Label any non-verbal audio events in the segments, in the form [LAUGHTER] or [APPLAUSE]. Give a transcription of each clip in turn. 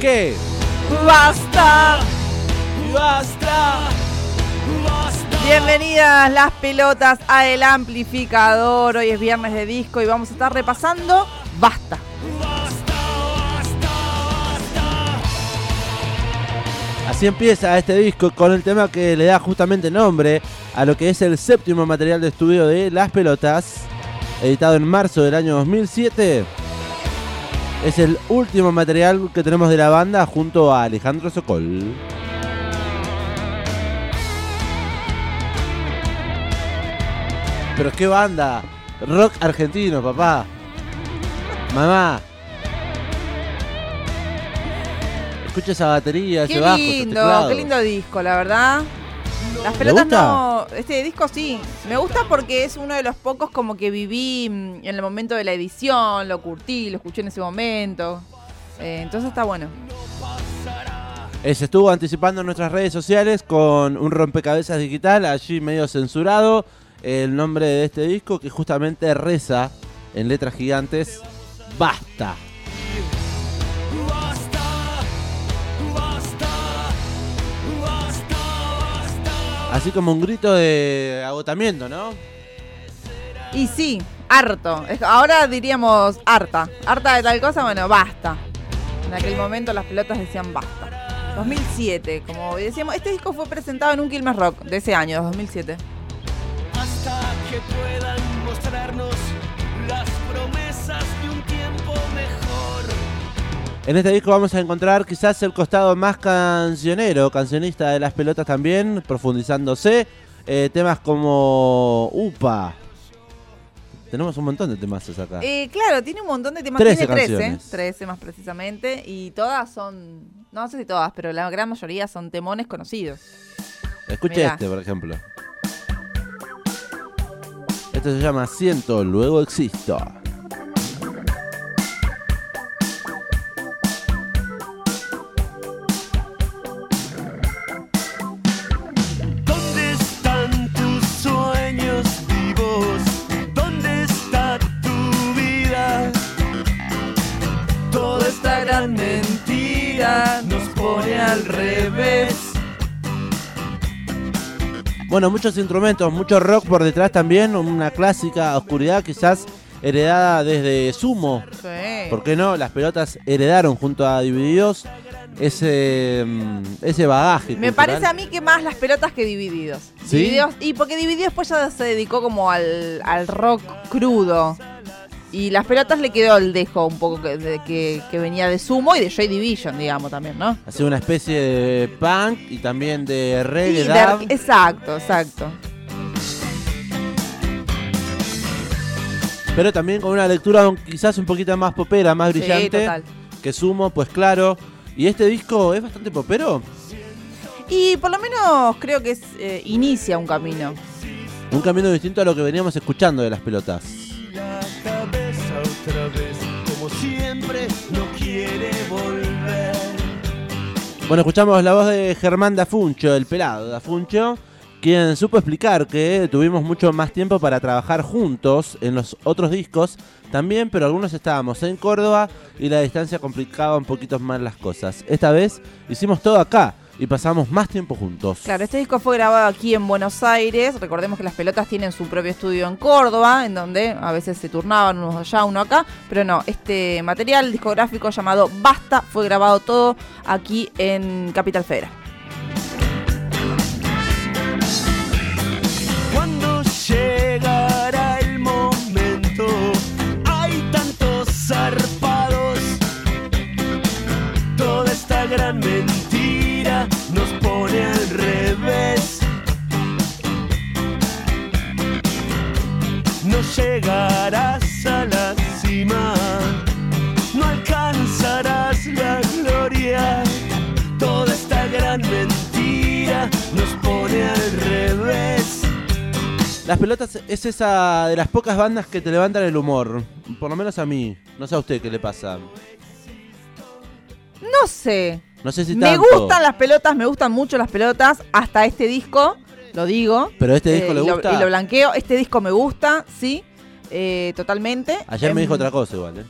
¿Qué? basta, basta, basta. Bienvenidas las pelotas a El Amplificador. Hoy es viernes de disco y vamos a estar repasando Basta. Así empieza este disco con el tema que le da justamente nombre a lo que es el séptimo material de estudio de Las Pelotas, editado en marzo del año 2007. Es el último material que tenemos de la banda junto a Alejandro Sokol. Pero qué banda, rock argentino, papá. Mamá. Escucha esa batería, ese Qué bajo, esos lindo, qué lindo disco, la verdad. Las pelotas gusta? no. Este disco sí. Me gusta porque es uno de los pocos como que viví mm, en el momento de la edición, lo curtí, lo escuché en ese momento. Eh, entonces está bueno. Se estuvo anticipando en nuestras redes sociales con un rompecabezas digital, allí medio censurado, el nombre de este disco que justamente reza en letras gigantes, basta. Así como un grito de agotamiento, ¿no? Y sí, harto. Ahora diríamos harta. Harta de tal cosa, bueno, basta. En aquel momento las pelotas decían basta. 2007, como decíamos, este disco fue presentado en un Quilmes Rock de ese año, 2007. hasta que puedan mostrarnos las promesas En este disco vamos a encontrar quizás el costado más cancionero, cancionista de las pelotas también, profundizándose. Eh, temas como Upa. Tenemos un montón de temas acá. Eh, claro, tiene un montón de temas. Trece tiene 13, canciones. 13 más precisamente. Y todas son, no sé si todas, pero la gran mayoría son temones conocidos. Escuche mirá. este, por ejemplo. Este se llama Siento, luego existo. Bueno, muchos instrumentos, mucho rock por detrás también, una clásica oscuridad quizás heredada desde Sumo. Sí. ¿Por qué no? Las pelotas heredaron junto a Divididos ese, mm, ese bagaje. Me cultural. parece a mí que más las pelotas que Divididos. ¿Sí? Divididos y porque Divididos después ya se dedicó como al, al rock crudo. Y las pelotas le quedó el dejo un poco que, de- que, que venía de Sumo y de Joy Division, digamos, también, ¿no? Hace una especie de punk y también de reggae. Sí, de- exacto, exacto. pero también con una lectura quizás un poquito más popera, más Sí, brillante. total. que Sumo, pues claro. ¿Y este disco es bastante popero? Y por lo menos creo que es, eh, inicia un camino. Un camino distinto a lo que veníamos escuchando de las pelotas. Otra vez, como siempre, no quiere volver. Bueno, escuchamos la voz de Germán Dafuncho, el pelado Dafuncho, quien supo explicar que tuvimos mucho más tiempo para trabajar juntos en los otros discos también, pero algunos estábamos en Córdoba y la distancia complicaba un poquito más las cosas. Esta vez hicimos todo acá y pasamos más tiempo juntos. Claro, este disco fue grabado aquí en Buenos Aires. Recordemos que las pelotas tienen su propio estudio en Córdoba, en donde a veces se turnaban unos allá, uno acá. Pero no, este material discográfico llamado Basta fue grabado todo aquí en Capital Federal. Cuando llegará llegarás a la cima, no alcanzarás la gloria. Toda esta gran mentira nos pone al revés. Las pelotas es esa de las pocas bandas que te levantan el humor, por lo menos a mí. No sé a usted qué le pasa. No sé. No sé si Me gustan las pelotas, me gustan mucho las pelotas hasta este disco lo digo. Pero este disco Eh, le y lo- gusta. y lo blanqueo. Este disco me gusta, sí. eh, totalmente. Ayer me Em, dijo otra cosa igual, ¿eh?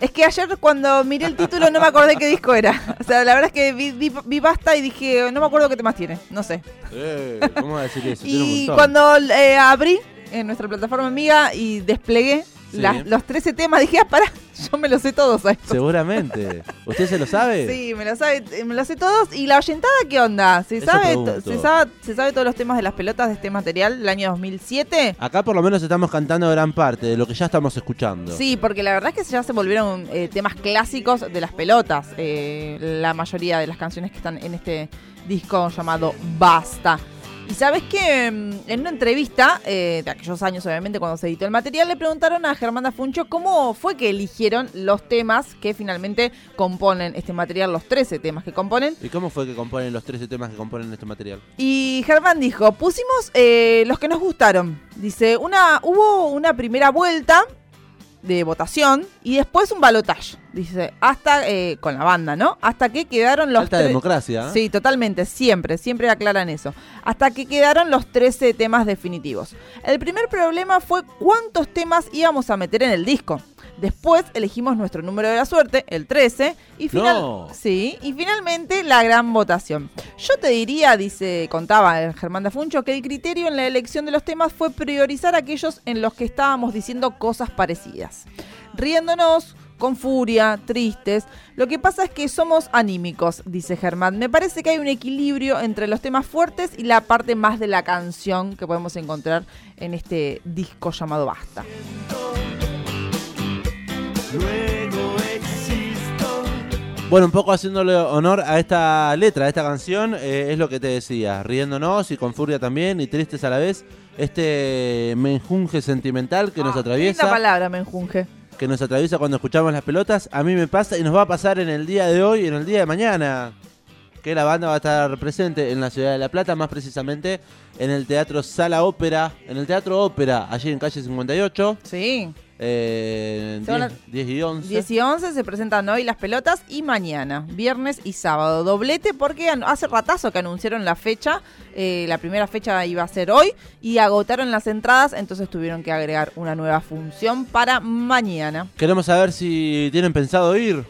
Es que ayer cuando miré el título no me acordé qué disco era. [LAUGHS] O sea, la verdad es que vi, vi- vi Basta y dije, no me acuerdo qué temas tiene. No sé. Eh, ¿Cómo va a decir eso? [LAUGHS] Tiene un Y cuando eh, abrí en nuestra plataforma amiga y desplegué Sí. las- los 13 temas, dije, ah, pará, [LAUGHS] yo me los sé todos a. Seguramente. ¿Usted se lo sabe? [LAUGHS] Sí, me lo sabe, eh, me lo sé todos. ¿Y la oyentada qué onda? ¿Se Eso sabe, se sabe, se sabe todos los temas de las pelotas de este material del año 2007? Acá por lo menos estamos cantando gran parte de lo que ya estamos escuchando. Sí, porque la verdad es que ya se volvieron eh, temas clásicos de las pelotas. eh, la mayoría de las canciones que están en este disco llamado Basta. Y sabes que mm, en una entrevista eh, de aquellos años, obviamente, cuando se editó el material, le preguntaron a Germán Funcho cómo fue que eligieron los temas que finalmente componen este material, los 13 temas que componen. ¿Y cómo fue que componen los 13 temas que componen este material? Y Germán dijo, pusimos eh, los que nos gustaron. Dice, una, hubo una primera vuelta de votación y después un balotage. Dice, hasta eh, con la banda, ¿no? Hasta que quedaron los Alta democracia. ¿eh? Sí, totalmente, siempre, siempre aclaran eso. Hasta que quedaron los 13 temas definitivos. El primer problema fue cuántos temas íbamos a meter en el disco. Después elegimos nuestro número de la suerte, el 13, y, final- No. sí, y finalmente la gran votación. Yo te diría, dice, contaba Germán Dafuncho, que el criterio en la elección de los temas fue priorizar aquellos en los que estábamos diciendo cosas parecidas. Riéndonos, con furia, tristes. Lo que pasa es que somos anímicos, dice Germán. Me parece que hay un equilibrio entre los temas fuertes y la parte más de la canción que podemos encontrar en este disco llamado Basta. Luego existo. Bueno, un poco haciéndole honor a esta letra, a esta canción, eh, es lo que te decía, riéndonos y con furia también y tristes a la vez, este menjunje sentimental que nos Ah, Linda atraviesa, palabra, menjunje. que nos atraviesa cuando escuchamos las pelotas, a mí me pasa y nos va a pasar en el día de hoy y en el día de mañana, que la banda va a estar presente en la ciudad de La Plata, más precisamente en el Teatro Sala Ópera, en el Teatro Ópera, allí en calle 58, Sí. Eh, Se van a- 10, 10 y 11. 10 y 11 se presentan hoy las pelotas y mañana, viernes y sábado. Doblete porque hace ratazo que anunciaron la fecha. eh, la primera fecha iba a ser hoy y agotaron las entradas, entonces tuvieron que agregar una nueva función para mañana. Queremos saber si tienen pensado ir,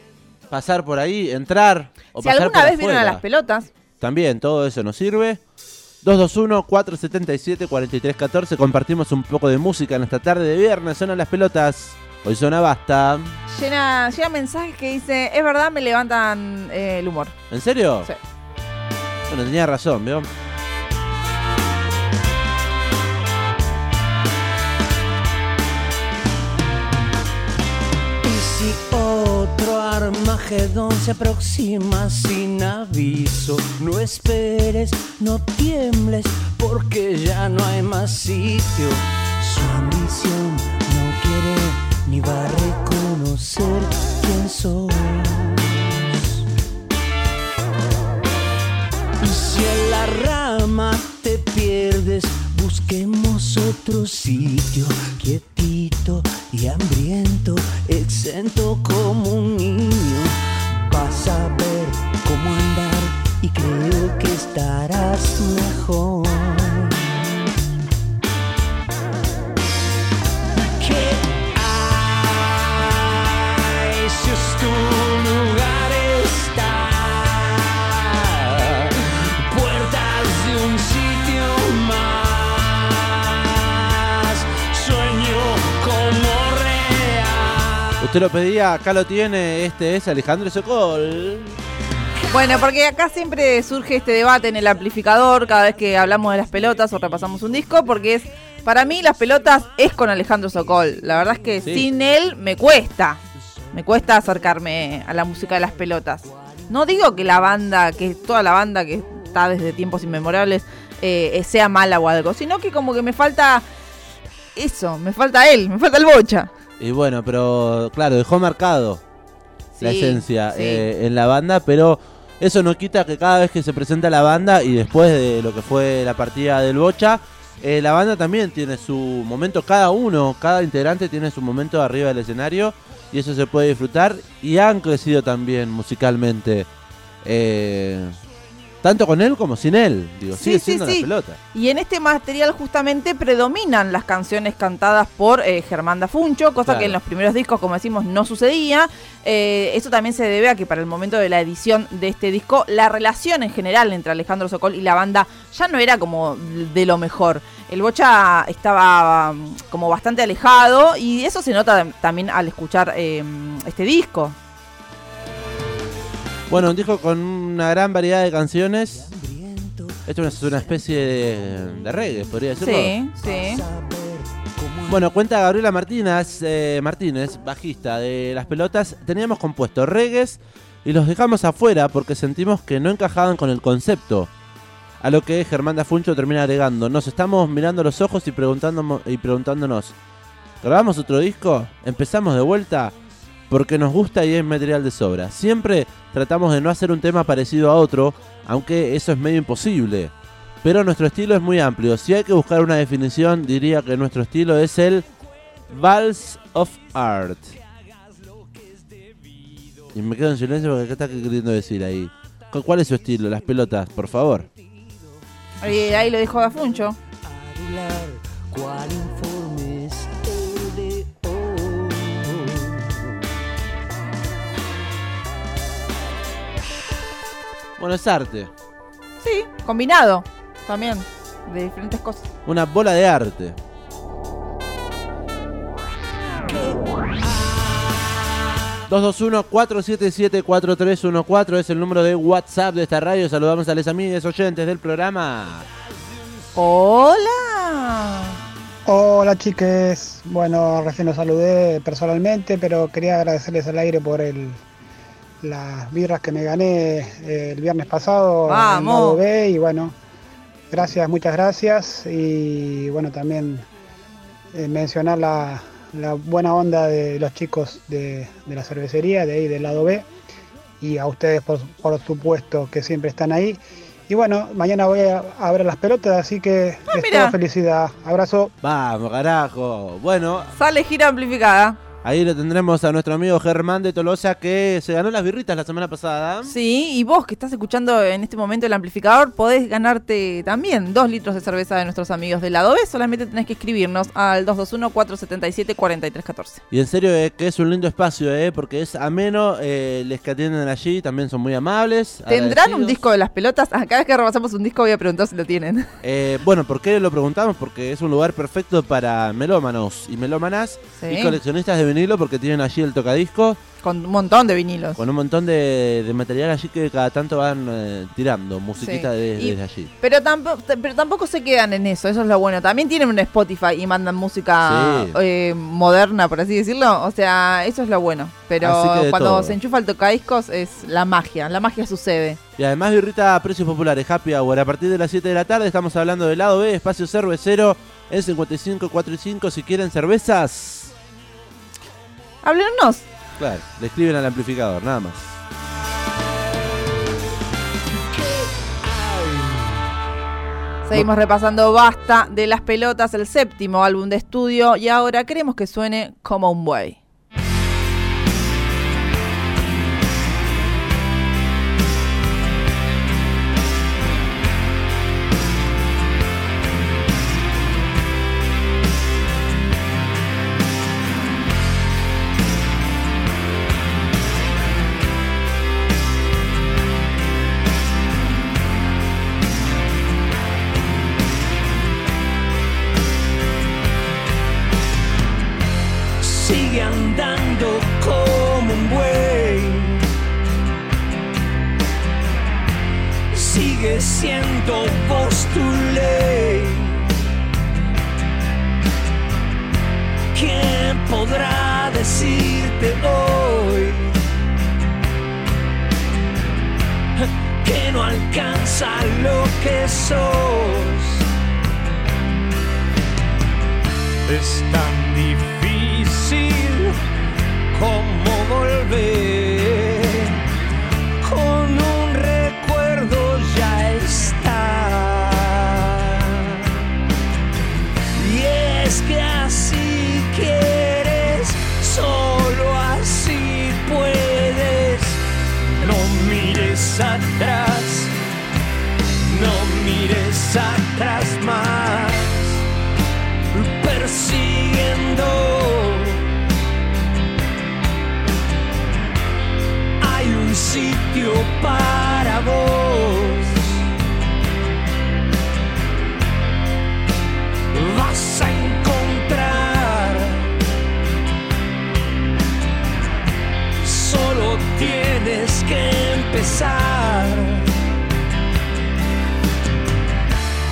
pasar por ahí, entrar o si pasar alguna por vez vieron a afuera. las pelotas, También todo eso nos sirve. 221-477-4314. Compartimos un poco de música en esta tarde de viernes. Suenan las pelotas. Hoy suena basta. llena, llega mensajes que dice, es verdad, me levantan eh, el humor. ¿En serio? Sí. Bueno, tenía razón, ¿vio? Y si otro Armagedón se aproxima sin aviso, no esperes, no tiembles, porque ya no hay más sitio. Su ambición no quiere ni va a reconocer quién sos. Y si en la rama te pierdes, busquemos otro sitio quietito y hambriento, exento como un niño. Vas a ver cómo andar y creo que estarás mejor. Usted lo pedía, acá lo tiene. Este es Alejandro Sokol. Bueno, porque acá siempre surge este debate en el amplificador cada vez que hablamos de las pelotas o repasamos un disco, porque es, para mí las pelotas es con Alejandro Sokol. La verdad es que Sí. sin él me cuesta, me cuesta acercarme a la música de las pelotas. No digo que la banda, que toda la banda que está desde tiempos inmemorables eh, sea mala o algo, sino que como que me falta eso, me falta él, me falta el bocha. Y bueno, pero claro, dejó marcado la esencia sí. eh, en la banda, pero eso no quita que cada vez que se presenta la banda y después de lo que fue la partida del Bocha, eh, la banda también tiene su momento, cada uno, cada integrante tiene su momento arriba del escenario y eso se puede disfrutar y han crecido también musicalmente. Eh, tanto con él como sin él, digo, Sí, sigue siendo la pelota. Y en este material justamente predominan las canciones cantadas por eh, Germán Dafuncho, cosa Claro. que en los primeros discos, como decimos, no sucedía. Eh, eso también se debe a que para el momento de la edición de este disco, la relación en general entre Alejandro Sokol y la banda ya no era como de lo mejor. El Bocha estaba mm, como bastante alejado y eso se nota también al escuchar eh, este disco. Bueno, un disco con una gran variedad de canciones. Esto es una especie de, de reggae, podría decirlo. Sí, sí. Bueno, cuenta Gabriela Martínez, eh, Martínez, bajista de Las Pelotas. Teníamos compuesto reggaes y los dejamos afuera porque sentimos que no encajaban con el concepto. A lo que Germán Dafuncho termina agregando, nos estamos mirando los ojos y, preguntando, y preguntándonos, ¿grabamos otro disco? ¿Empezamos de vuelta? Porque nos gusta y es material de sobra. Siempre tratamos de no hacer un tema parecido a otro, aunque eso es medio imposible. Pero nuestro estilo es muy amplio. Si hay que buscar una definición, diría que nuestro estilo es el Vals of Art. Y me quedo en silencio porque ¿qué está queriendo decir ahí? ¿Cu- ¿Cuál es su estilo? Las pelotas, por favor. Y ahí lo dijo Dafuncho. Bueno, es arte. Sí, combinado también, de diferentes cosas. Una bola de arte. ...221-477-4314 es el número de WhatsApp de esta radio. Saludamos a los amigos oyentes del programa. Hola. Hola chiques, bueno, recién los saludé personalmente, pero quería agradecerles al aire por el, las birras que me gané eh, el viernes pasado en Vamos. lado B y bueno, gracias, muchas gracias y bueno, también eh, mencionar la, la buena onda de los chicos de, de la cervecería, de ahí del lado B y a ustedes por, por supuesto que siempre están ahí. Y bueno, mañana voy a, a ver las pelotas, así que es Ah, toda felicidad. Abrazo. Vamos, carajo. Bueno, Sale gira amplificada. Ahí lo tendremos a nuestro amigo Germán de Tolosa que se ganó las birritas la semana pasada. Sí, y vos que estás escuchando en este momento el amplificador, podés ganarte también dos litros de cerveza de nuestros amigos del lado B. Solamente tenés que escribirnos al 221-477-4314. Y en serio eh, que es un lindo espacio, eh, porque es ameno. Eh, les que atienden allí también son muy amables. ¿Tendrán un disco de las pelotas? Ah, Cada vez que repasamos un disco voy a preguntar si lo tienen. Eh, bueno, ¿por qué lo preguntamos? Porque es un lugar perfecto para melómanos y melómanas Sí. y coleccionistas de vinilo porque tienen allí el tocadisco Con un montón de vinilos. con un montón de, de material allí que cada tanto van eh, tirando musiquita Sí. de- Y- desde allí. Pero tampoco, pero tampoco se quedan en eso, eso es lo bueno. También tienen un Spotify y mandan música Sí. eh, moderna, por así decirlo. O sea, eso es lo bueno. Pero cuando todo. se enchufa el tocadiscos es la magia, la magia sucede. Y además birrita a precios populares, Happy Hour. A partir de las 7 de la tarde estamos hablando del lado B, espacio cervecero, en 5545. Si quieren cervezas, Háblenos. claro, le escriben al amplificador, nada más. Seguimos repasando Basta de las Pelotas, el séptimo álbum de estudio, y ahora queremos que suene como un buey. Sigue siendo vos tu. ¿Quién podrá decirte hoy que no alcanza lo que sos? Es tan difícil como volver.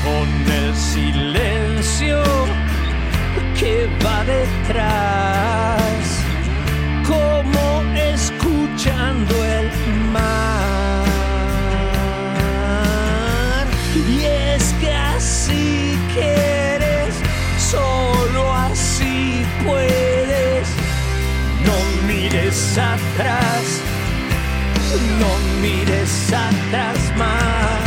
Con el silencio que va detrás, como escuchando el mar. Y es que así quieres, solo así puedes. No mires atrás, no mires atrás más.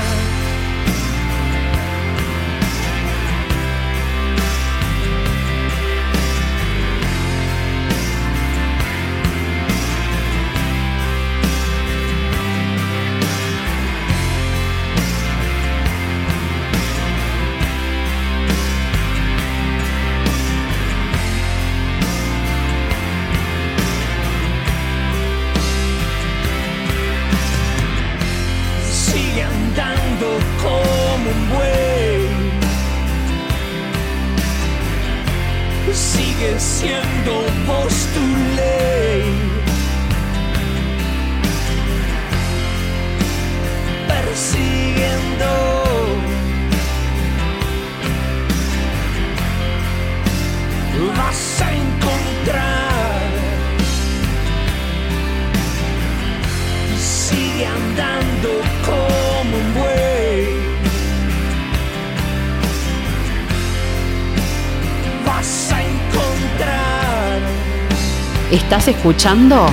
Estás escuchando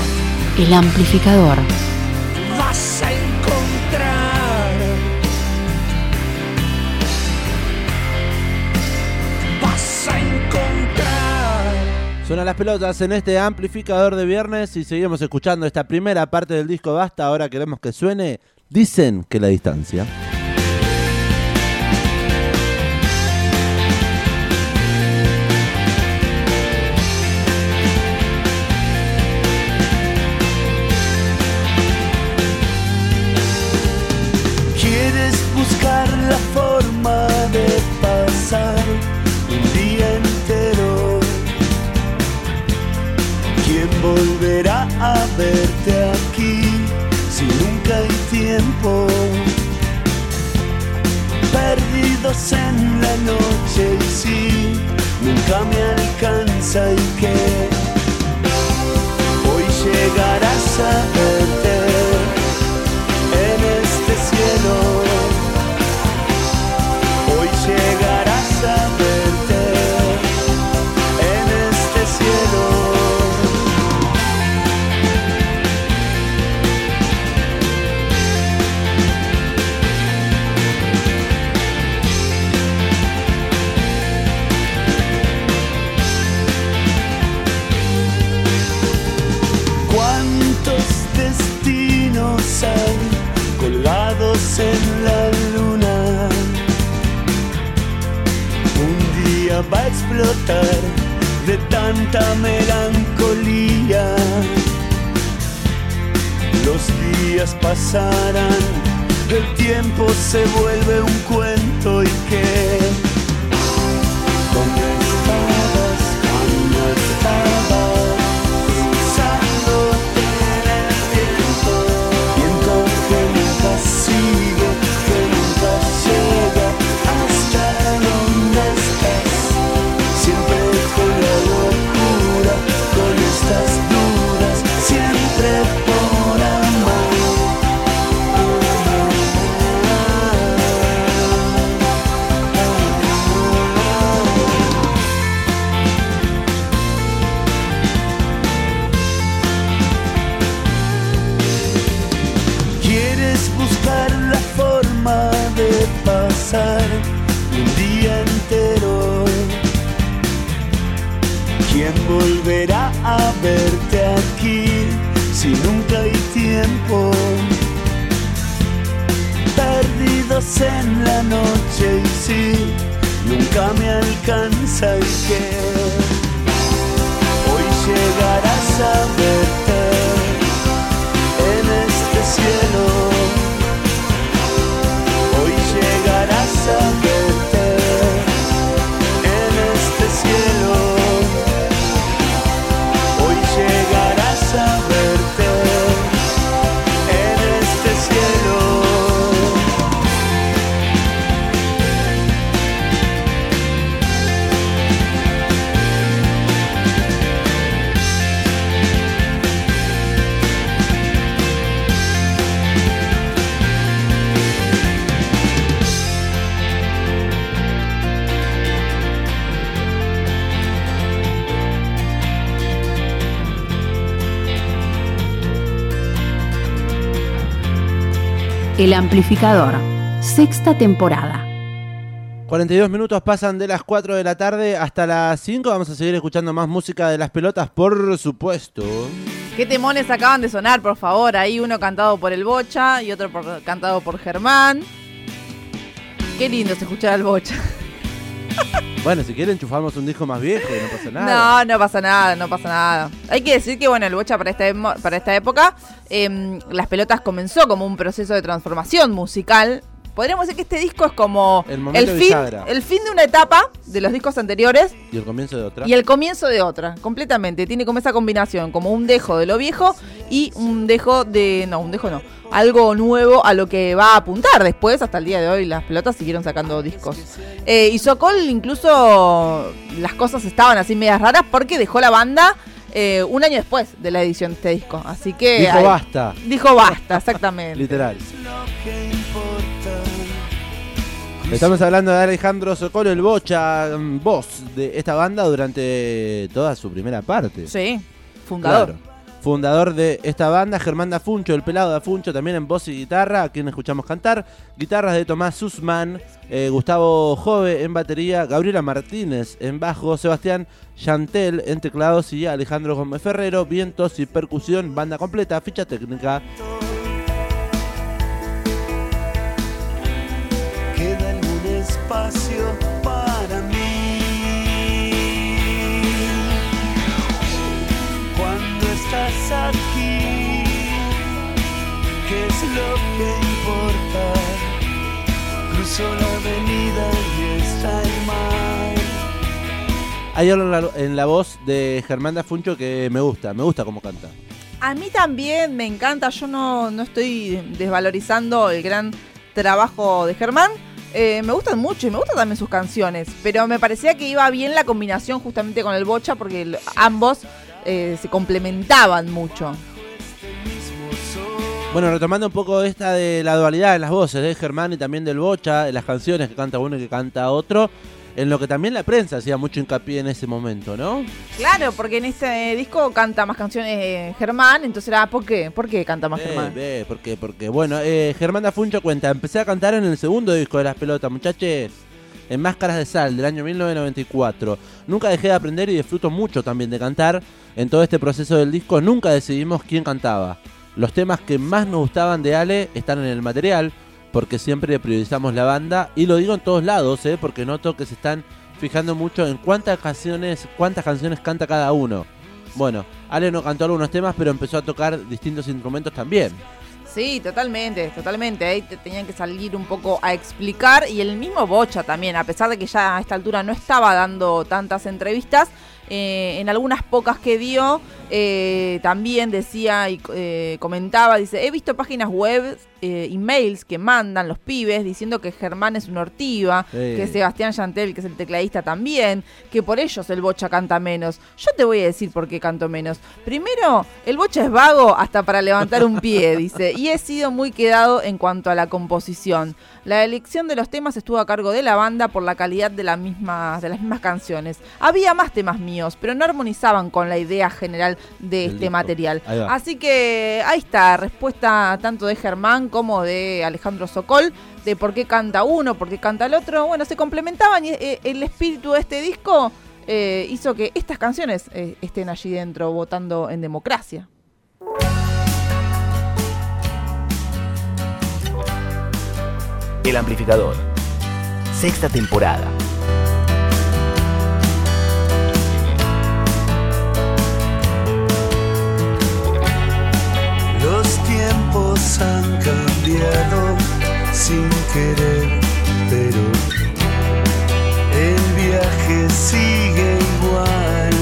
El Amplificador. vas a encontrar. Vas a encontrar. Suenan las pelotas en este amplificador de viernes y seguimos escuchando esta primera parte del disco Basta. Ahora queremos que suene. Dicen que la distancia. Buscar la forma de pasar un día entero. ¿Quién volverá a verte aquí si nunca hay tiempo? Perdidos en la noche y si nunca me alcanza y que hoy llegarás a verte explotar de tanta melancolía. Los días pasarán, el tiempo se vuelve un cuento y que verte aquí si nunca hay tiempo? Perdidos en la noche y si nunca me alcanza y que hoy llegarás a verte en este cielo. El amplificador. Sexta temporada. 42 minutos pasan de las 4 de la tarde hasta las 5. Vamos a seguir escuchando más música de las pelotas, por supuesto. ¿Qué temones acaban de sonar, por favor? Ahí uno cantado por el Bocha y otro por- cantado por Germán. Qué lindo es escuchar al Bocha. [LAUGHS] Bueno, si quieren enchufamos un disco más viejo y no pasa nada. No, no pasa nada, no pasa nada. Hay que decir que, bueno, el Bocha para esta, para esta época, em, Las Pelotas comenzó como un proceso de transformación musical. Podríamos decir que este disco es como El fin, bisagra. el fin de una etapa de los discos anteriores Y el comienzo de otra. y el comienzo de otra, completamente. Tiene como esa combinación, como un dejo de lo viejo y un dejo de. No, un dejo no. Algo nuevo a lo que va a apuntar después. Hasta el día de hoy, las pelotas siguieron sacando discos. Eh, y Sokol, incluso las cosas estaban así medias raras porque dejó la banda eh, un año después de la edición de este disco. Así que. Dijo basta, Dijo basta, exactamente. [LAUGHS] literal. Estamos hablando de Alejandro Socolo, el bocha, mm, voz de esta banda durante toda su primera parte. Sí, fundador. Claro. Fundador de esta banda, Germán Dafuncho, el pelado Dafuncho, también en voz y guitarra, a quien escuchamos cantar. Guitarras de Tomás Sussman, eh, Gustavo Jove en batería, Gabriela Martínez en bajo, Sebastián Chantel en teclados y Alejandro Gómez Ferrero, vientos y percusión, banda completa, ficha técnica. Espacio para mí. Cuando estás aquí, ¿qué es lo que importa? Cruzo la avenida y está el mar. Hay algo en la, en la voz de Germán Dafuncho que me gusta, me gusta cómo canta. A mí también me encanta, yo no, no estoy desvalorizando el gran trabajo de Germán. Eh, me gustan mucho y me gustan también sus canciones, pero me parecía que iba bien la combinación justamente con el Bocha porque ambos eh, se complementaban mucho. Bueno, retomando un poco esta de la dualidad en las voces de Germán y también del Bocha, en las canciones que canta uno y que canta otro, en lo que también la prensa hacía mucho hincapié en ese momento, ¿no? Claro, porque en este disco canta más canciones eh, Germán, entonces era ¿por qué? ¿Por qué canta más Germán? ve, porque, porque, bueno, eh, Germán Dafuncho cuenta, empecé a cantar en el segundo disco de Las Pelotas, muchachos, en Máscaras de Sal, del año 1994. Nunca dejé de aprender y disfruto mucho también de cantar. En todo este proceso del disco nunca decidimos quién cantaba. Los temas que más nos gustaban de Ale están en el material, porque siempre priorizamos la banda, y lo digo en todos lados, ¿eh? porque noto que se están fijando mucho en cuántas canciones, cuántas canciones canta cada uno. Bueno, Ale no cantó algunos temas, pero empezó a tocar distintos instrumentos también. Sí, totalmente, totalmente. Ahí te tenían que salir un poco a explicar. Y el mismo Bocha también, a pesar de que ya a esta altura no estaba dando tantas entrevistas, eh, en algunas pocas que dio, eh, también decía y eh, comentaba, dice, he visto páginas web, eh, emails que mandan los pibes diciendo que Germán es un ortiva, Sí. que Sebastián Chantel, que es el tecladista también, que por ellos el Bocha canta menos. Yo te voy a decir por qué canto menos. Primero, el Bocha es vago hasta para levantar un pie, [LAUGHS] dice, y he sido muy quedado en cuanto a la composición. La elección de los temas estuvo a cargo de la banda por la calidad de, la misma- de las mismas canciones. Había más temas míos, pero no armonizaban con la idea general de este disco. material. Así que ahí está, respuesta tanto de Germán como de Alejandro Sokol, de por qué canta uno, por qué canta el otro. Bueno, se complementaban y eh, el espíritu de este disco eh, hizo que estas canciones eh, estén allí dentro votando en democracia. El Amplificador. Sexta temporada. Los tiempos han cambiado sin querer, pero el viaje sigue igual.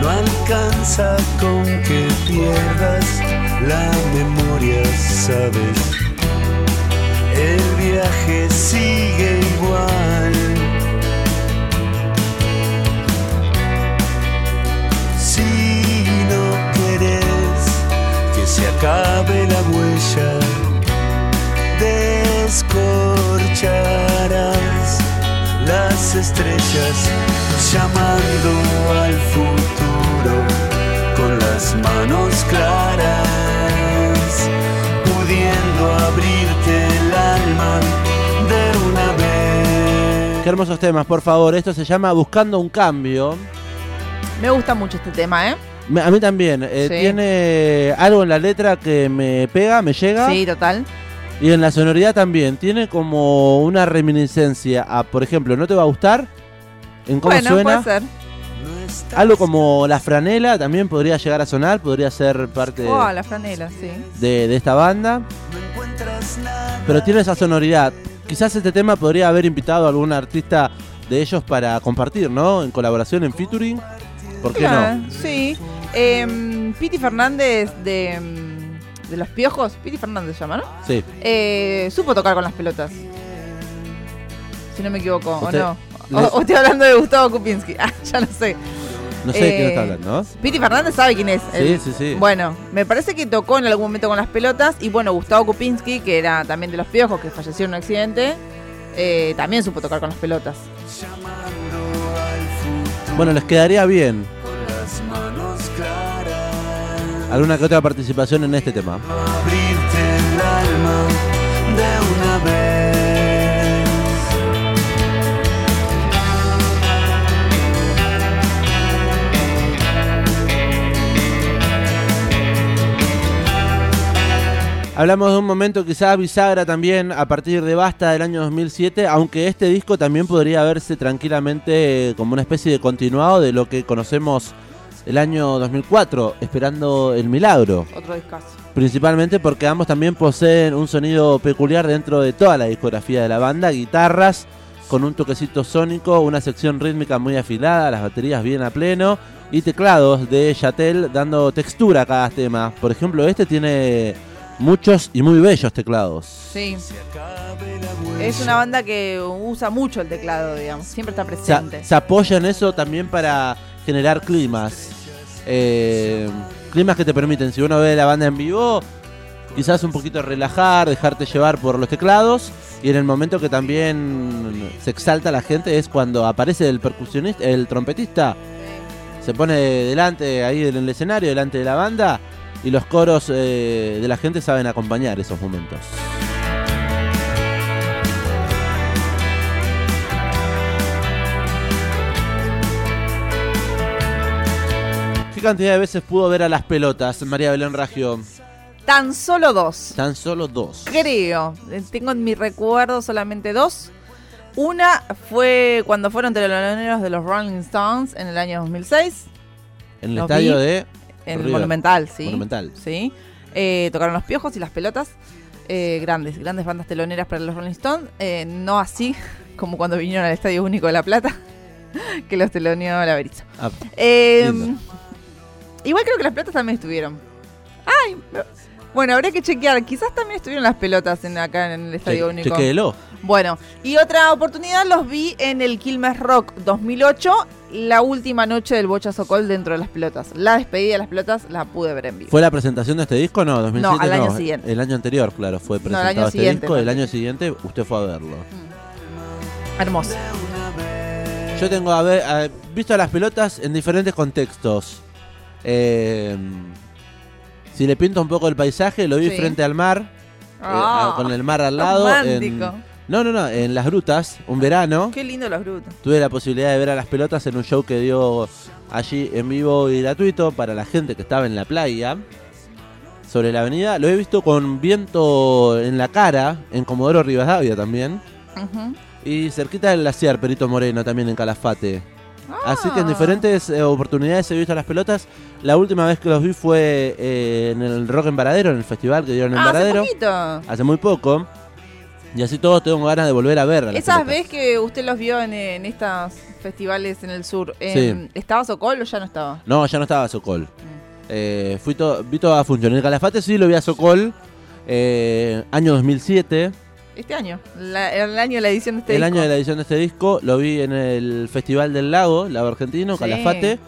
No alcanza con que pierdas la memoria, sabes. El viaje sigue igual. Si no querés que se acabe la huella, descorcharás las estrellas llamando al futuro las manos claras, pudiendo abrirte el alma de una vez. Qué hermosos temas, por favor. Esto se llama Buscando un Cambio. Me gusta mucho este tema, ¿eh? A mí también. eh, Sí. Tiene algo en la letra que me pega, me llega. Sí, total. Y en la sonoridad también. Tiene como una reminiscencia a, por ejemplo, ¿no te va a gustar? En cómo bueno, suena. puede ser. Algo como la franela también podría llegar a sonar, podría ser parte de, Oh, la franela, sí. de- de esta banda. Pero tiene esa sonoridad. Quizás este tema podría haber invitado a algún artista de ellos para compartir, ¿no? En colaboración, en featuring. ¿Por qué Ah, no? Sí. Em, Piti Fernández de, de Los Piojos, Piti Fernández se llama, ¿no? Sí. Eh, supo tocar con las pelotas. Si no me equivoco, o no. o estoy hablando de Gustavo Kupinski. [LAUGHS] Ah, ya no sé. No sé de quién Eh, está hablando, ¿no? Piti Fernández sabe quién es. Sí, sí, sí. Bueno, me parece que tocó en algún momento con las pelotas. Y bueno, Gustavo Kupinski, que era también de Los Piojos, que falleció en un accidente, eh, también supo tocar con las pelotas. Bueno, les quedaría bien Las manos claras. alguna que otra participación en este tema. abrirte el alma de una vez. Hablamos de un momento quizás bisagra también a partir de Basta del año 2007, aunque este disco también podría verse tranquilamente como una especie de continuado de lo que conocemos el año 2004, esperando el milagro. Otro discazo. Principalmente porque ambos también poseen un sonido peculiar dentro de toda la discografía de la banda, guitarras con un toquecito sónico, una sección rítmica muy afilada, las baterías bien a pleno y teclados de Chatel dando textura a cada tema. Por ejemplo, este tiene muchos y muy bellos teclados. Sí. Es una banda que usa mucho el teclado, digamos. Siempre está Se, presente. se apoya en eso también para generar climas. Eh, climas que te permiten, si uno ve la banda en vivo, quizás un poquito relajar, dejarte llevar por los teclados. Y en el momento que también se exalta la gente es cuando aparece el percusionista, el trompetista, se pone delante ahí en el escenario, delante de la banda, y los coros eh, de la gente saben acompañar esos momentos. ¿Qué cantidad de veces pudo ver a las pelotas María Belén Raggio? Tan solo dos. Tan solo dos. Creo. Eh, Tengo en mi recuerdo solamente dos. Una fue cuando fueron teloneros de los Rolling Stones en el año 2006. En el Los estadio vi de En el River. Monumental, sí. Monumental. Sí. Eh, tocaron los piojos y las pelotas. Eh, grandes, grandes bandas teloneras para los Rolling Stones. Eh, no así [LAUGHS] como cuando vinieron al Estadio Único de La Plata, [LAUGHS] que los teloneó la Berizo. Ah, Eh, igual creo que las pelotas también estuvieron. Ay, bueno, habría que chequear. Quizás también estuvieron las pelotas en, acá en el Estadio che- Único. chequéelo. Bueno, y otra oportunidad los vi en el Quilmes Rock 2008, la última noche del Bocha Socol dentro de las pelotas. La despedida de las pelotas la pude ver en vivo. ¿Fue la presentación de este disco? No, 2007 No, al año siguiente. El año anterior, claro, fue No, el presentado año este siguiente, disco. El año siguiente usted fue a verlo. Hermoso. Yo tengo a ver, a- visto a las pelotas en diferentes contextos. Eh, si le pinto un poco el paisaje, lo vi Sí. frente al mar, eh, Ah, a- con el mar al lado. en- no, no, no, en las grutas, un verano. Qué lindo los brutos. Tuve la posibilidad de ver a las pelotas en un show que dio allí en vivo y gratuito para la gente que estaba en la playa. sobre la avenida. Lo he visto con viento en la cara, en Comodoro Rivadavia también. Y cerquita del glaciar Perito Moreno también en Calafate. Así que en diferentes eh, oportunidades he visto las pelotas. La última vez que los vi fue eh, en el Rock en Varadero, en el festival que dieron en Ah, hace Varadero. poquito. Hace muy poco. Y así todos tengo ganas de volver a ver. a Esas veces que usted los vio en, en estos festivales en el sur, em, ¿estaba Sokol o ya no estaba? No, ya no estaba Sokol. Mm. Eh, fui to- vi todo a función. En el Calafate sí lo vi a Sokol. eh, año 2007. Este año, la- el año de la edición de este el disco. año de la edición de este disco. Lo vi en el Festival del Lago, Lago Argentino, Sí. Calafate.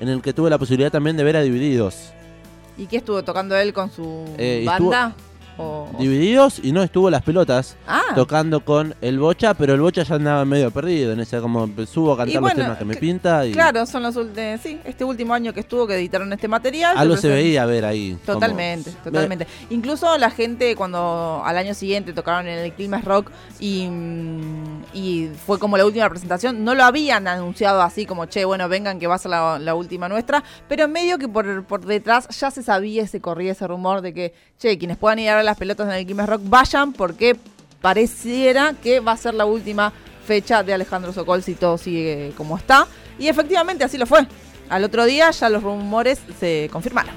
En el que tuve la posibilidad también de ver a Divididos. ¿Y qué estuvo tocando él con su Eh, banda? O- Divididos y no estuvo las pelotas. Ah, Tocando con el Bocha, pero el Bocha ya andaba medio perdido. En ese como subo a cantar Y los bueno, temas que me pinta. Y claro, son los últimos. Sí, este último año que estuvo que editaron este material. algo se veía ver ahí. como- Totalmente, totalmente. Incluso la gente cuando al año siguiente tocaron en el Clima Rock y, mm, y fue como la última presentación, no lo habían anunciado así como, che, bueno, vengan que va a ser la, la última nuestra, pero medio que por, por detrás ya se sabía, se corría ese rumor de que, che, quienes puedan ir a ver las pelotas en el Clima Rock, vayan porque pareciera que va a ser la última fecha de Alejandro Sokol si todo sigue como está. Y efectivamente así lo fue. Al otro día ya los rumores se confirmaron.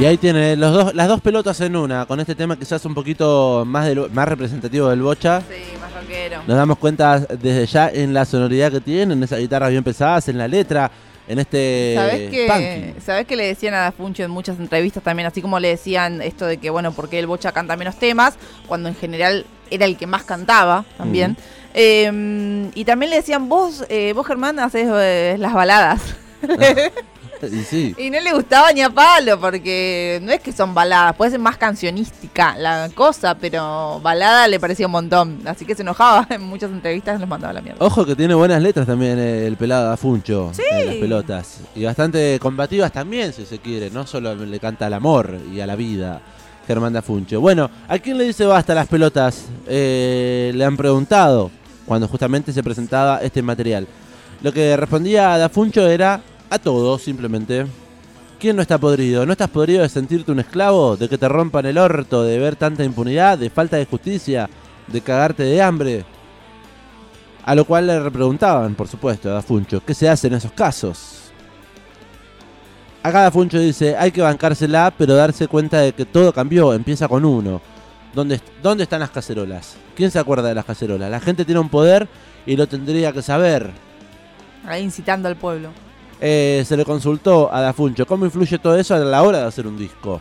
Y ahí tiene los dos, las dos pelotas en una, con este tema quizás un poquito más, del- más representativo del Bocha. Sí, más rockero. Nos damos cuenta desde ya en la sonoridad que tienen, en esas guitarras bien pesadas, en la letra, en este ¿Sabes que. ¿Sabes que le decían a Funcho en muchas entrevistas también? Así como le decían esto de que, bueno, porque el Bocha canta menos temas, cuando en general era el que más cantaba también. Eh, y también le decían, vos, eh, vos Germán, haces eh, las baladas. [LAUGHS] Y sí. y no le gustaba ni a palo, porque no es que son baladas, puede ser más cancionística la cosa, pero balada le parecía un montón. Así que se enojaba [LAUGHS] en muchas entrevistas y los mandaba a la mierda. Ojo que tiene buenas letras también el pelado Afuncho en las pelotas. Y bastante combativas también, si se quiere. No solo le canta al amor y a la vida. Germán Dafuncho. Bueno, ¿a quién le dice basta las pelotas? Eh, le han preguntado cuando justamente se presentaba este material. Lo que respondía Dafuncho era a todos, simplemente. ¿Quién no está podrido? ¿No estás podrido de sentirte un esclavo? ¿De que te rompan el orto? ¿De ver tanta impunidad? ¿De falta de justicia? ¿De cagarte de hambre? A lo cual le preguntaban, por supuesto, a Dafuncho, ¿qué se hace en esos casos? Acá Dafuncho dice, hay que bancársela, pero darse cuenta de que todo cambió, empieza con uno. ¿Dónde, ¿Dónde están las cacerolas? ¿Quién se acuerda de las cacerolas? La gente tiene un poder y lo tendría que saber. Ahí incitando al pueblo. Eh, se le consultó a Dafuncho cómo influye todo eso a la hora de hacer un disco.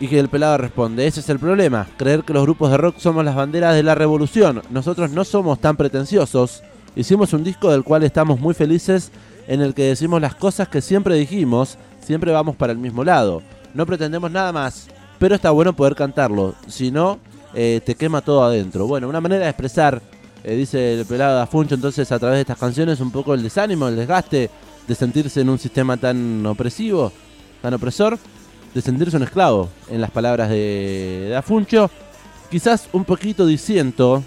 Y que el pelado responde, ese es el problema, creer que los grupos de rock somos las banderas de la revolución. Nosotros no somos tan pretenciosos. Hicimos un disco del cual estamos muy felices, en el que decimos las cosas que siempre dijimos, siempre vamos para el mismo lado. No pretendemos nada más, pero está bueno poder cantarlo, si no, eh, te quema todo adentro. Bueno, una manera de expresar, eh, dice el pelado Dafuncho, entonces a través de estas canciones, un poco el desánimo, el desgaste de sentirse en un sistema tan opresivo, tan opresor, de sentirse un esclavo, en las palabras de Dafuncho. Quizás un poquito disiento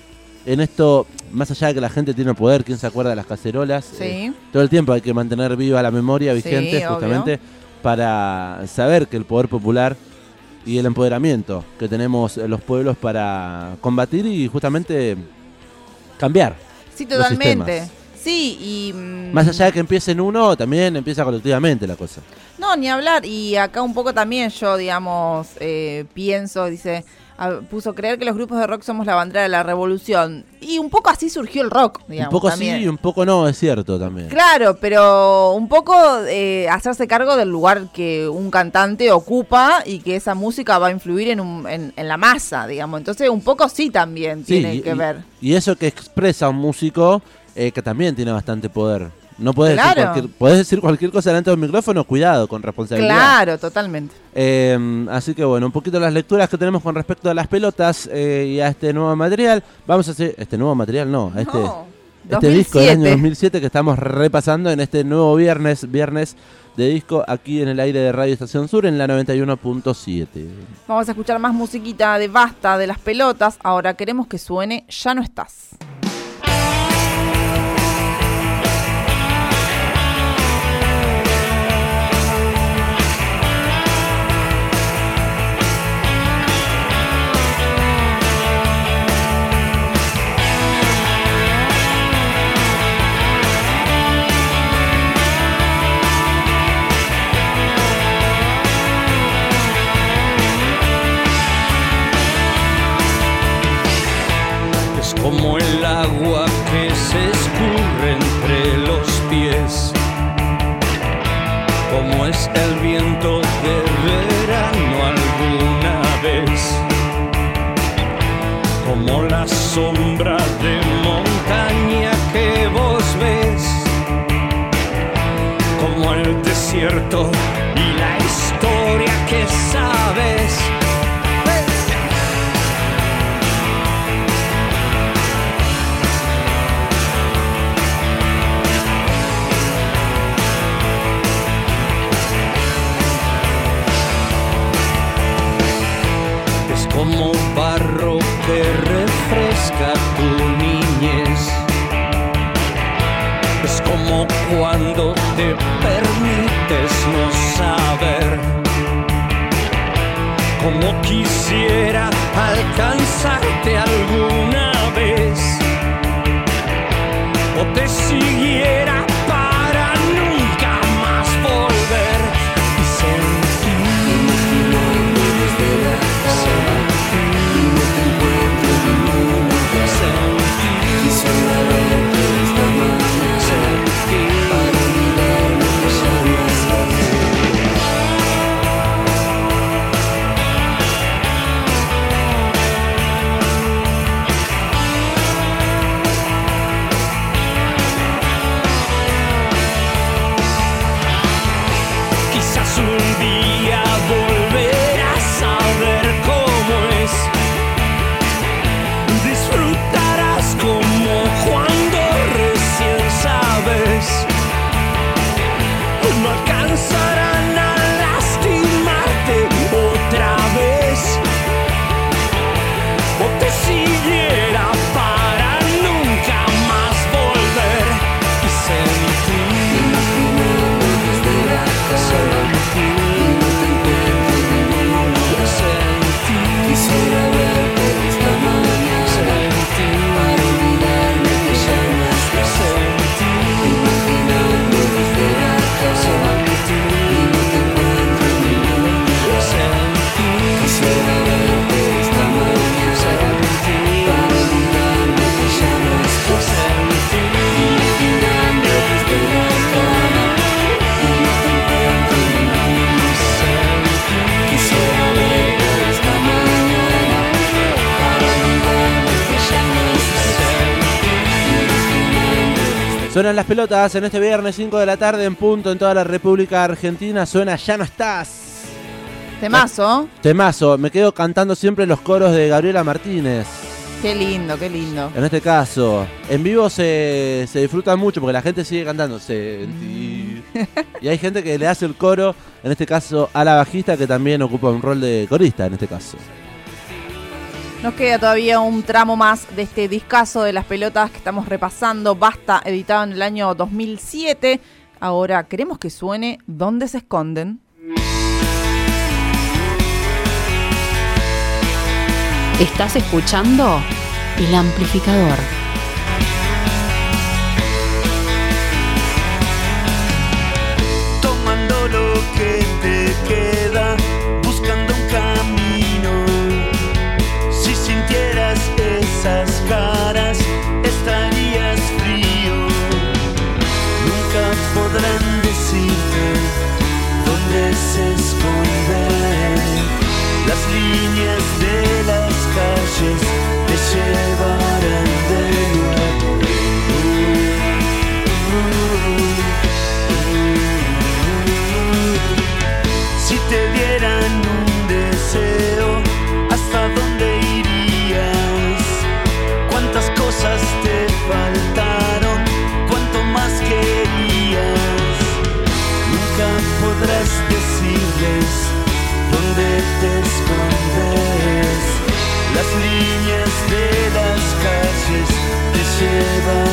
en esto, más allá de que la gente tiene poder, quién se acuerda de las cacerolas. Sí. eh, todo el tiempo hay que mantener viva la memoria vigente, justamente para saber que el poder popular y el empoderamiento que tenemos en los pueblos para combatir y justamente cambiar. Sí, totalmente. Sí, y... mm, Más allá de que empiece en uno, también empieza colectivamente la cosa. No, ni hablar. Y acá un poco también yo, digamos, eh, pienso, dice, puso creer que los grupos de rock somos la bandera de la revolución. Y un poco así surgió el rock, digamos. un poco también. sí y un poco no, es cierto también. Claro, pero un poco eh, hacerse cargo del lugar que un cantante ocupa y que esa música va a influir en, un- en, en la masa, digamos. Entonces, un poco sí también Sí, tiene y- que y- ver. Y eso que expresa un músico eh, que también tiene bastante poder. No puedes, decir cualquier, decir cualquier cosa delante de un micrófono, cuidado, con responsabilidad. Claro, totalmente. Eh, así que bueno, un poquito las lecturas que tenemos con respecto a las pelotas eh, y a este nuevo material. Vamos a hacer, este nuevo material no, a este, No, este disco del año 2007. 2007 que estamos repasando en este nuevo viernes, viernes de disco aquí en el aire de Radio Estación Sur en la 91.7. Vamos a escuchar más musiquita de Basta, de las pelotas. Ahora queremos que suene Ya no estás. Como el agua que se escurre entre los pies, como es el viento de verano alguna vez, como la sombra de montaña que vos ves, como el desierto y la historia que sabes. Cuando te permites no saber. Como quisiera alcanzarte alguna vez. O te siguiera Las pelotas en este viernes 5 de la tarde en punto en toda la República Argentina. Suena Ya no estás. Temazo. Temazo, me quedo cantando siempre los coros de Gabriela Martínez. Qué lindo, qué lindo. En este caso, en vivo se, se disfruta mucho porque la gente sigue cantando. Sentir. [LAUGHS] Y hay gente que le hace el coro, en este caso a la bajista, que también ocupa un rol de corista en este caso. Nos queda todavía un tramo más de este discazo de las pelotas que estamos repasando. Basta, editado en el año 2007. Ahora queremos que suene ¿Dónde se esconden? Estás escuchando El Amplificador. Dónde se esconden las líneas de las las líneas de las calles te llevan.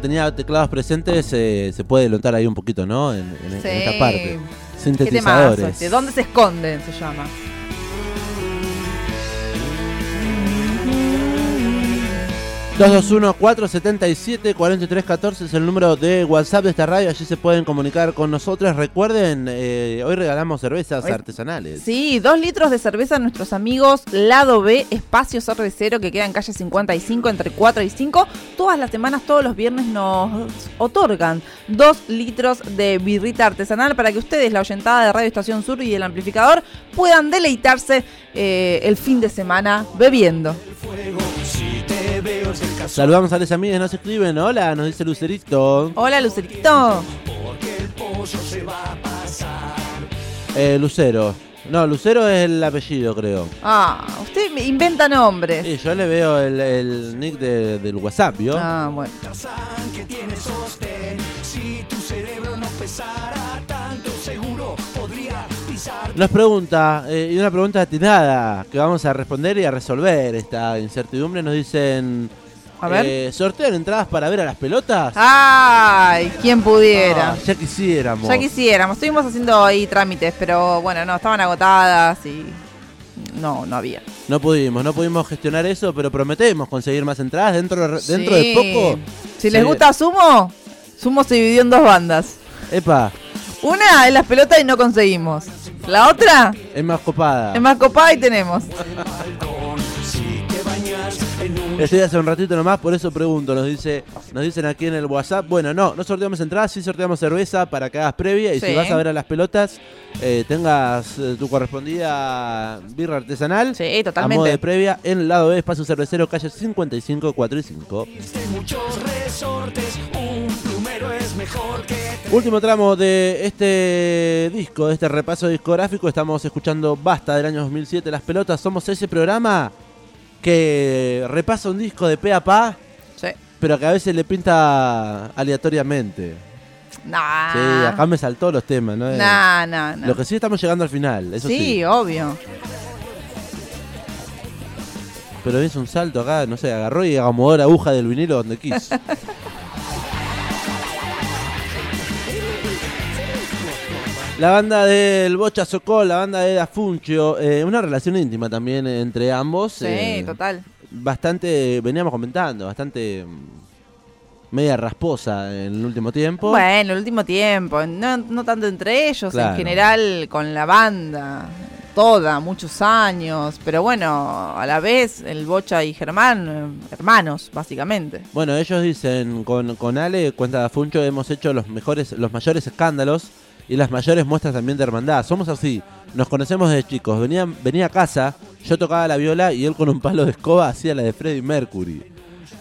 Que tenía teclados presentes, eh, se puede notar ahí un poquito, ¿no? En, en- en esta parte. ¿Qué temazo Sintetizadores. este? ¿Dónde se esconden? Se llama. 221-477-4314 es el número de WhatsApp de esta radio. Allí se pueden comunicar con nosotros. Recuerden, eh, hoy regalamos cervezas Hoy- artesanales. Sí, dos litros de cerveza a nuestros amigos Lado B, Espacio Cervecero, que queda en calle 55 entre 4 y 5. Todas las semanas, todos los viernes nos otorgan dos litros de birrita artesanal para que ustedes, la oyentada de Radio Estación Sur y el amplificador, puedan deleitarse eh, el fin de semana bebiendo. Saludamos a las amigas, nos escriben. Hola, nos dice Lucerito. Hola, Lucerito. Eh, Lucero. No, Lucero es el apellido, creo. Ah, usted inventa nombres. Sí, yo le veo el, el nick de- del WhatsApp, ¿vio? Ah, bueno. Nos pregunta, eh, y una pregunta atinada, que vamos a responder y a resolver esta incertidumbre. Nos dicen, A ver. eh, ¿sortean entradas para ver a las pelotas? Ay, quién pudiera. Ah, ya quisiéramos. Ya quisiéramos, estuvimos haciendo ahí trámites, pero bueno, no, estaban agotadas y no, no había. No pudimos, no pudimos gestionar eso, pero prometemos conseguir más entradas dentro, de- dentro Sí. de poco. Si les gusta Sumo, Sumo se dividió en dos bandas. Epa, Una es las pelotas y no conseguimos. La otra es más copada. es más copada y tenemos. Estoy hace un ratito nomás, por eso pregunto. Nos dice, nos dicen aquí en el WhatsApp. Bueno, no, no sorteamos entradas, sí sorteamos cerveza para que hagas previa. Y si vas a ver a las pelotas, eh, tengas eh, tu correspondida birra artesanal. Sí, A modo de totalmente. previa en el lado B, espacio cervecero, calle 55, 4 y 5. Último tramo de este disco, de este repaso discográfico. Estamos escuchando Basta del año 2007, Las Pelotas. Somos ese programa que repasa un disco de pe a pa, Sí. pero que a veces le pinta aleatoriamente. Nah. Sí, acá me saltó los temas, ¿no? Nah, nah, nah. Lo que sí estamos llegando al final, eso sí. sí, obvio. Pero es un salto acá, no sé, agarró y acomodó la aguja del vinilo donde quiso. [LAUGHS] La banda del Bocha Socol, la banda de Da Funcho, eh, una relación íntima también entre ambos. Sí, eh, total. Bastante, veníamos comentando, bastante mm, media rasposa en el último tiempo. Bueno, el último tiempo, no, no tanto entre ellos, Claro. en general con la banda, toda, muchos años, pero bueno, a la vez el Bocha y Germán, eh, hermanos, básicamente. Bueno, ellos dicen, con, con Ale, cuenta Da Funcho, hemos hecho los mejores, los mayores escándalos y las mayores muestras también de hermandad. Somos así, nos conocemos desde chicos. Venía, venía a casa, yo tocaba la viola y él con un palo de escoba hacía la de Freddie Mercury.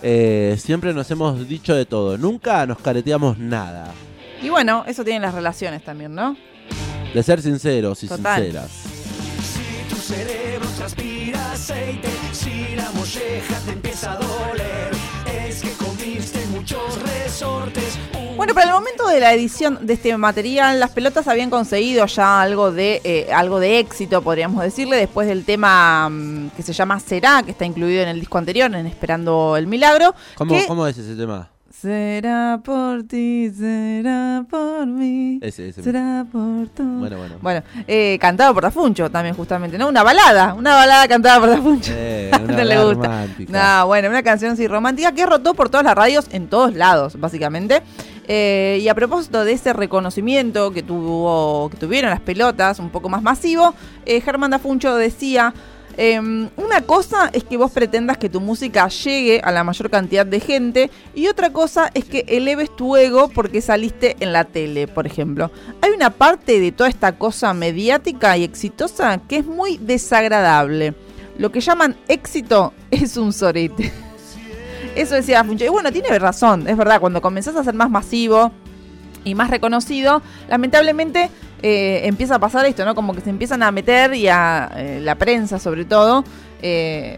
Eh, siempre nos hemos dicho de todo, nunca nos careteamos nada. Y bueno, eso tienen las relaciones también, ¿no? De ser sinceros y Total. sinceras. Bueno, para el momento de la edición de este material, las pelotas habían conseguido ya algo de eh, algo de éxito, podríamos decirle, después del tema mm, que se llama Será, que está incluido en el disco anterior, en Esperando el Milagro. ¿Cómo, que- ¿Cómo es ese tema? Será por ti, será por mí. Ese, ese. Será por tú. Bueno, bueno. Bueno, eh, cantado por Dafuncho también, justamente, ¿no? Una balada, una balada cantada por Dafuncho. Eh, [LAUGHS] una no le gusta. romántica. No, bueno, una canción así romántica que rotó por todas las radios en todos lados, básicamente. Eh, y a propósito de ese reconocimiento que tuvo, que tuvieron las pelotas, un poco más masivo, eh, Germán Dafuncho decía. Em, una cosa es que vos pretendas que tu música llegue a la mayor cantidad de gente y otra cosa es que eleves tu ego porque saliste en la tele, por ejemplo. Hay una parte de toda esta cosa mediática y exitosa que es muy desagradable. Lo que llaman éxito [LAUGHS] es un sorete. Eso decía Funcho. Y bueno, tiene razón, es verdad, cuando comenzás a ser más masivo y más reconocido, lamentablemente eh, empieza a pasar esto, ¿no? Como que se empiezan a meter y a eh, la prensa sobre todo. eh,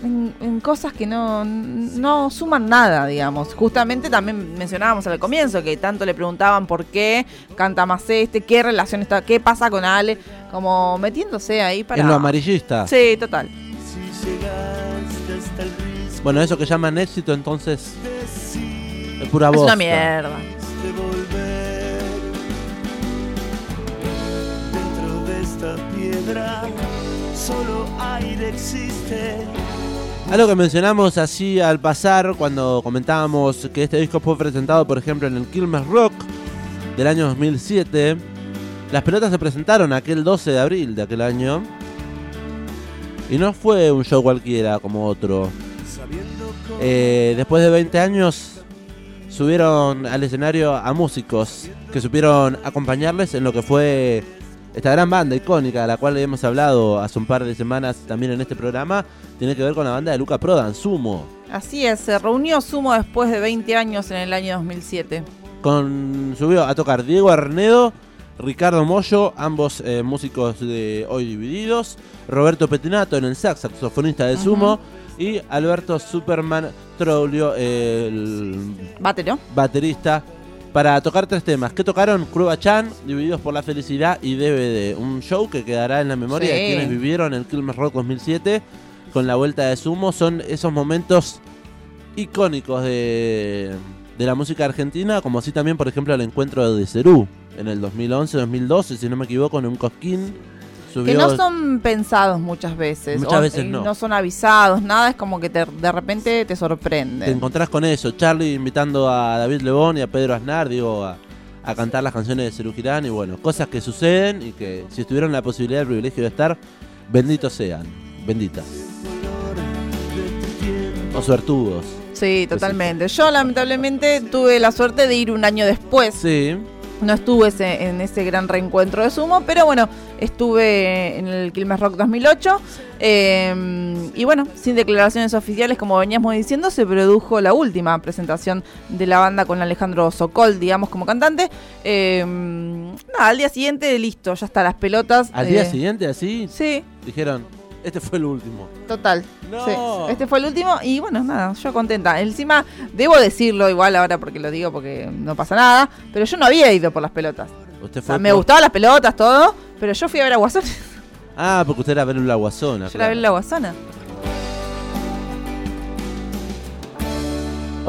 en, en cosas que no, no suman nada, digamos. Justamente también mencionábamos al comienzo que tanto le preguntaban por qué canta más este, qué relación está, qué pasa con Ale, como metiéndose ahí para. En lo amarillista. Sí, total. Bueno, eso que llaman éxito, entonces. pura Es bosta. una mierda. Esta piedra solo aire existe Algo que mencionamos así al pasar cuando comentábamos que este disco fue presentado, por ejemplo, en el Quilmes Rock del año 2007. Las pelotas se presentaron aquel 12 de abril de aquel año. Y no fue un show cualquiera como otro. Eh, después de 20 años subieron al escenario a músicos que supieron acompañarles en lo que fue esta gran banda icónica, de la cual hemos hablado hace un par de semanas también en este programa. Tiene que ver con la banda de Luca Prodan, Sumo. Así es, se reunió Sumo después de 20 años en el año 2007. Con, subió a tocar Diego Arnedo, Ricardo Mollo, ambos eh, músicos de Hoy Divididos, Roberto Petinato en el sax, saxofonista de Sumo, y Alberto Superman Troglio, el Bátero. baterista, para tocar tres temas. que tocaron? Cruba Chan, Divididos por la Felicidad y DVD. Un show que quedará en la memoria de quienes vivieron el Quilmes Rock 2007 con la vuelta de Sumo. Son esos momentos icónicos de, de la música argentina, como así también, por ejemplo, el encuentro de Cerú en el 2011-2012, si no me equivoco, en un cosquín. Que no son pensados muchas veces. Muchas veces y no. son avisados, nada, es como que te- de repente te sorprende. te encontrás con eso. Charlie invitando a David Lebón y a Pedro Aznar, digo, a, a cantar las canciones de Cerú Girán y bueno, cosas que suceden y que si tuvieron la posibilidad, el privilegio de estar, benditos sean, benditas. O suertudos. Sí, totalmente. Yo lamentablemente tuve la suerte de ir un año después. Sí, No estuve ese- en ese gran reencuentro de Sumo, pero bueno, estuve en el Quilmes Rock 2008. eh, y bueno, sin declaraciones oficiales, como veníamos diciendo, se produjo la última presentación de la banda con Alejandro Sokol, digamos, como cantante. Eh, nada, al día siguiente, listo, ya está, las pelotas. al día eh, siguiente así Sí, dijeron, este fue el último. total. No. Sí, este fue el último y bueno, nada, yo contenta. Encima, debo decirlo igual ahora porque lo digo porque no pasa nada, pero yo no había ido por las pelotas. Usted O fue sea, me por- gustaban las pelotas, todo, pero yo fui a ver a Guasón. Ah, porque usted era ver la guasona. Yo la vi en la Guasona.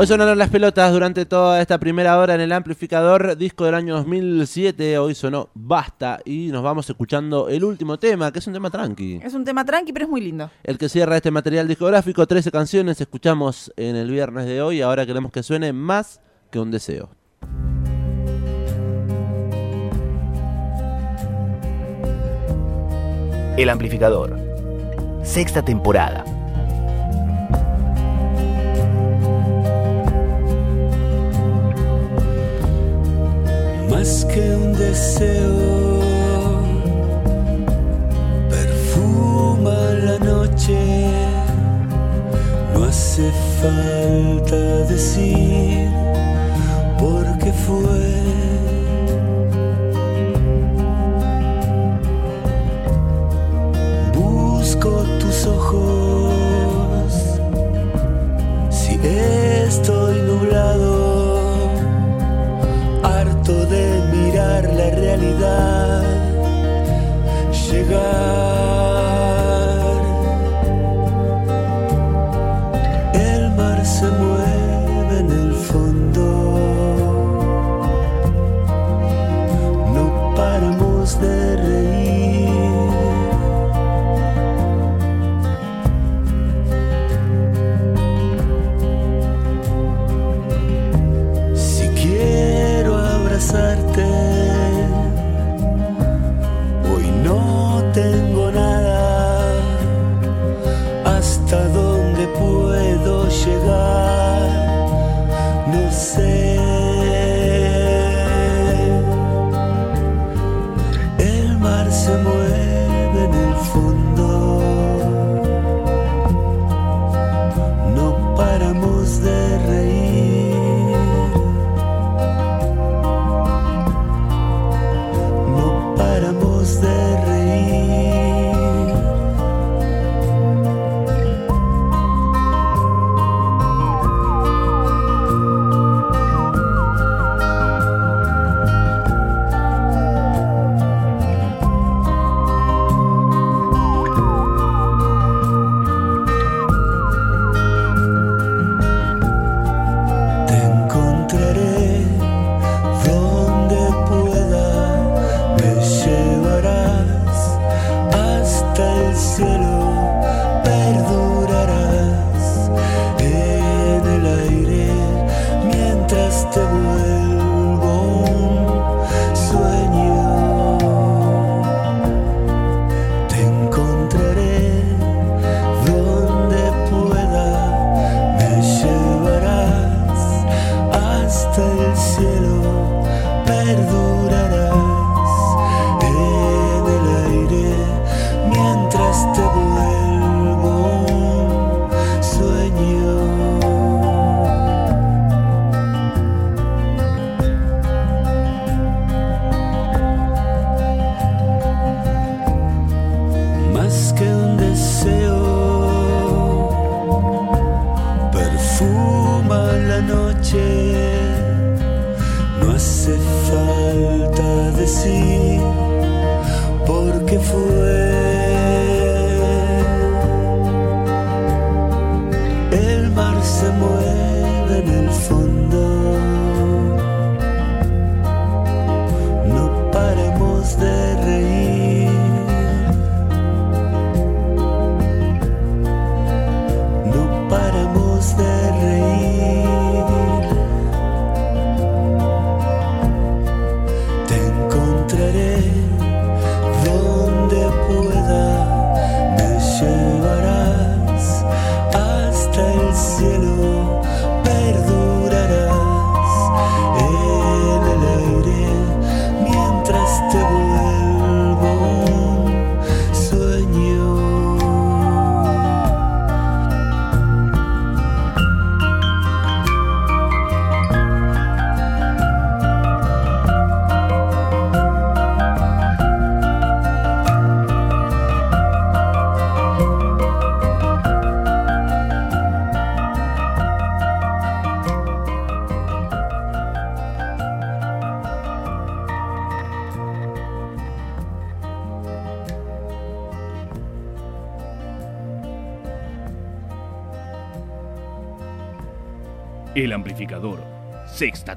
Hoy sonaron las pelotas durante toda esta primera hora en el amplificador, disco del año 2007. Hoy sonó Basta y nos vamos escuchando el último tema, que es un tema tranqui. Es un tema tranqui, pero es muy lindo. El que cierra este material discográfico, 13 canciones escuchamos en el viernes de hoy. Ahora queremos que suene más que un deseo. El amplificador. Sexta temporada. Más que un deseo. Perfuma la noche no hace falta decir por qué fue. Busco tus ojos si estoy nublado The.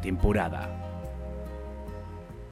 Temporada.